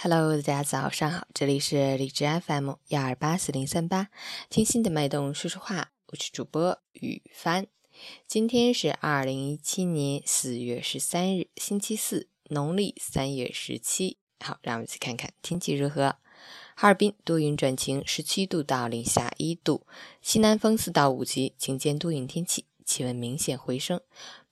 Hello，大家早上好，这里是荔枝 FM 幺二八四零三八，听心的脉动说说话，我是主播雨帆。今天是二零一七年四月十三日，星期四，农历三月十七。好，让我们去看看天气如何。哈尔滨多云转晴，十七度到零下一度，西南风四到五级，晴间多云天气，气温明显回升，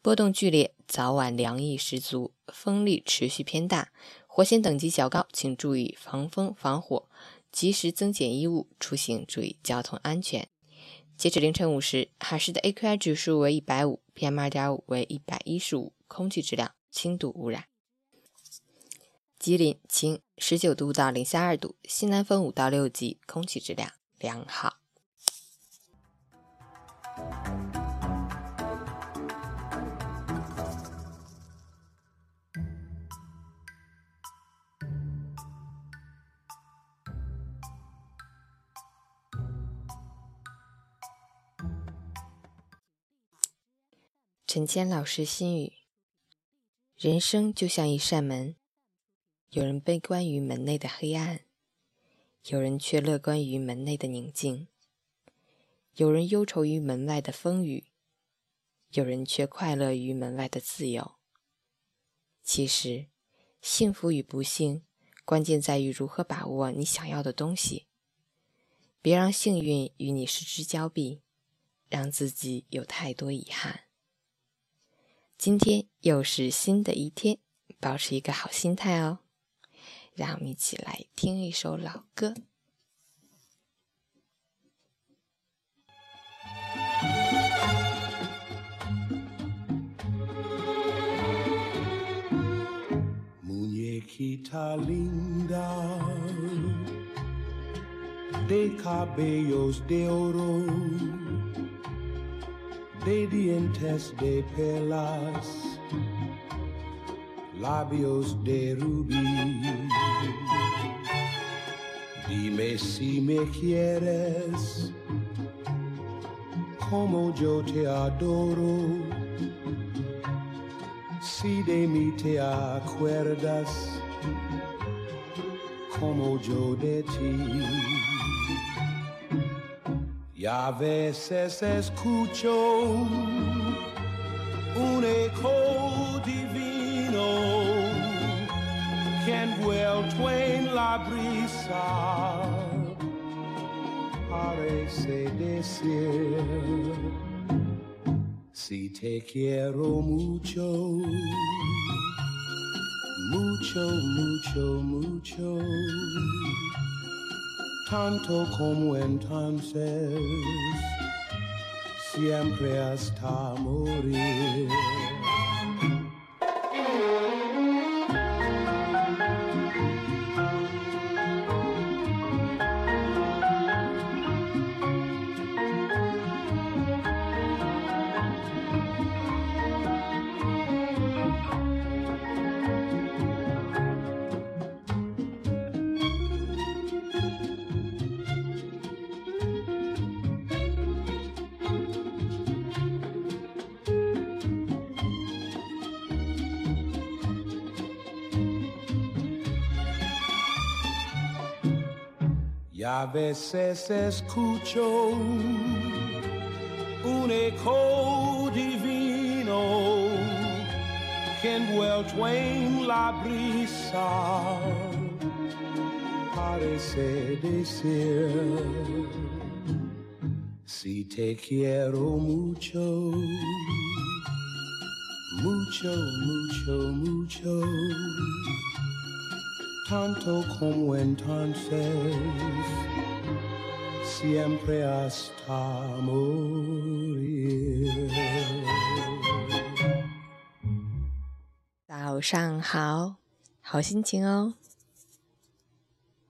波动剧烈，早晚凉意十足，风力持续偏大。火险等级较高，请注意防风防火，及时增减衣物，出行注意交通安全。截止凌晨五时，海市的 AQI 指数为一百五，PM 二点五为一百一十五，空气质量轻度污染。吉林晴，十九度到零下二度，西南风五到六级，空气质量良好。陈谦老师心语：人生就像一扇门，有人悲观于门内的黑暗，有人却乐观于门内的宁静；有人忧愁于门外的风雨，有人却快乐于门外的自由。其实，幸福与不幸，关键在于如何把握你想要的东西。别让幸运与你失之交臂，让自己有太多遗憾。今天又是新的一天，保持一个好心态哦。让我们一起来听一首老歌。Dientes de perlas, labios de rubí. Dime si me quieres, como yo te adoro. Si de mí te acuerdas, como yo de ti. Y a veces escucho un eco divino que envuelto en la brisa parece decir si te quiero mucho, mucho, mucho, mucho tanto como entonces, siempre hasta morir. A veces escucho un eco divino que envuelto en la brisa parece decir si te quiero mucho, mucho, mucho, mucho tanto como entonces, siempre hasta morir. 早上好，好心情哦。